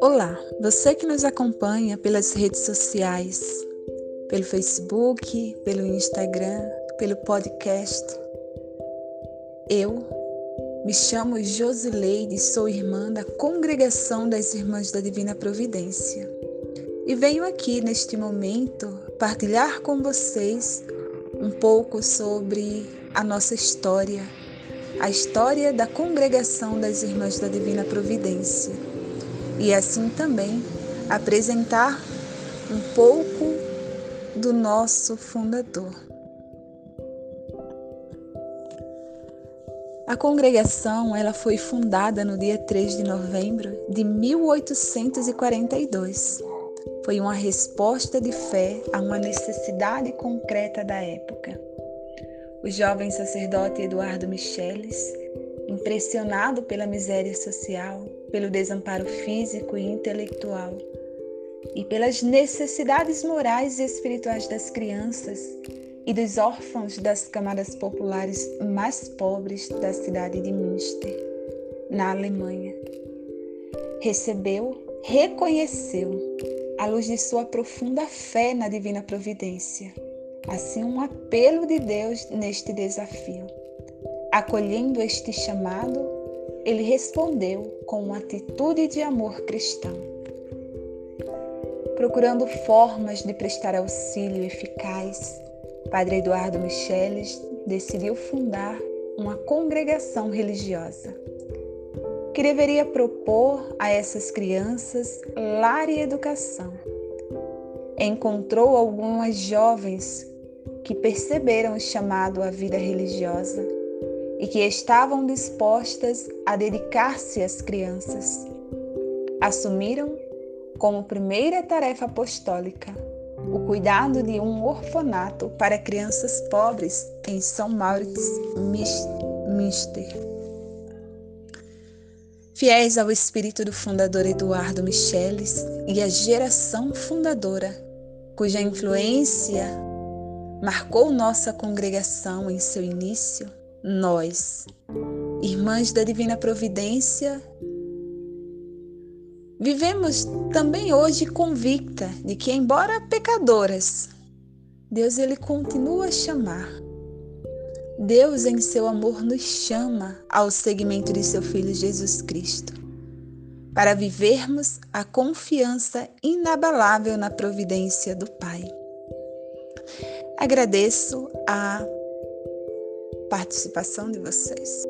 Olá, você que nos acompanha pelas redes sociais, pelo Facebook, pelo Instagram, pelo podcast. Eu me chamo Josileide, sou irmã da Congregação das Irmãs da Divina Providência e venho aqui neste momento partilhar com vocês um pouco sobre a nossa história, a história da Congregação das Irmãs da Divina Providência e assim também apresentar um pouco do nosso fundador. A congregação ela foi fundada no dia 3 de novembro de 1842. Foi uma resposta de fé a uma necessidade concreta da época. O jovem sacerdote Eduardo Micheles, impressionado pela miséria social, pelo desamparo físico e intelectual e pelas necessidades morais e espirituais das crianças e dos órfãos das camadas populares mais pobres da cidade de Münster, na Alemanha. Recebeu, reconheceu, à luz de sua profunda fé na divina providência, assim um apelo de Deus neste desafio. Acolhendo este chamado, ele respondeu com uma atitude de amor cristão. Procurando formas de prestar auxílio eficaz, Padre Eduardo Micheles decidiu fundar uma congregação religiosa que deveria propor a essas crianças lar e educação. Encontrou algumas jovens que perceberam o chamado à vida religiosa e que estavam dispostas a dedicar-se às crianças. Assumiram como primeira tarefa apostólica o cuidado de um orfanato para crianças pobres em São Maurits, Münster. Fiéis ao espírito do fundador Eduardo Micheles e à geração fundadora, cuja influência marcou nossa congregação em seu início, nós, irmãs da Divina Providência, vivemos também hoje convicta de que, embora pecadoras, Deus ele continua a chamar. Deus, em seu amor, nos chama ao segmento de seu Filho Jesus Cristo, para vivermos a confiança inabalável na providência do Pai. Agradeço a participação de vocês.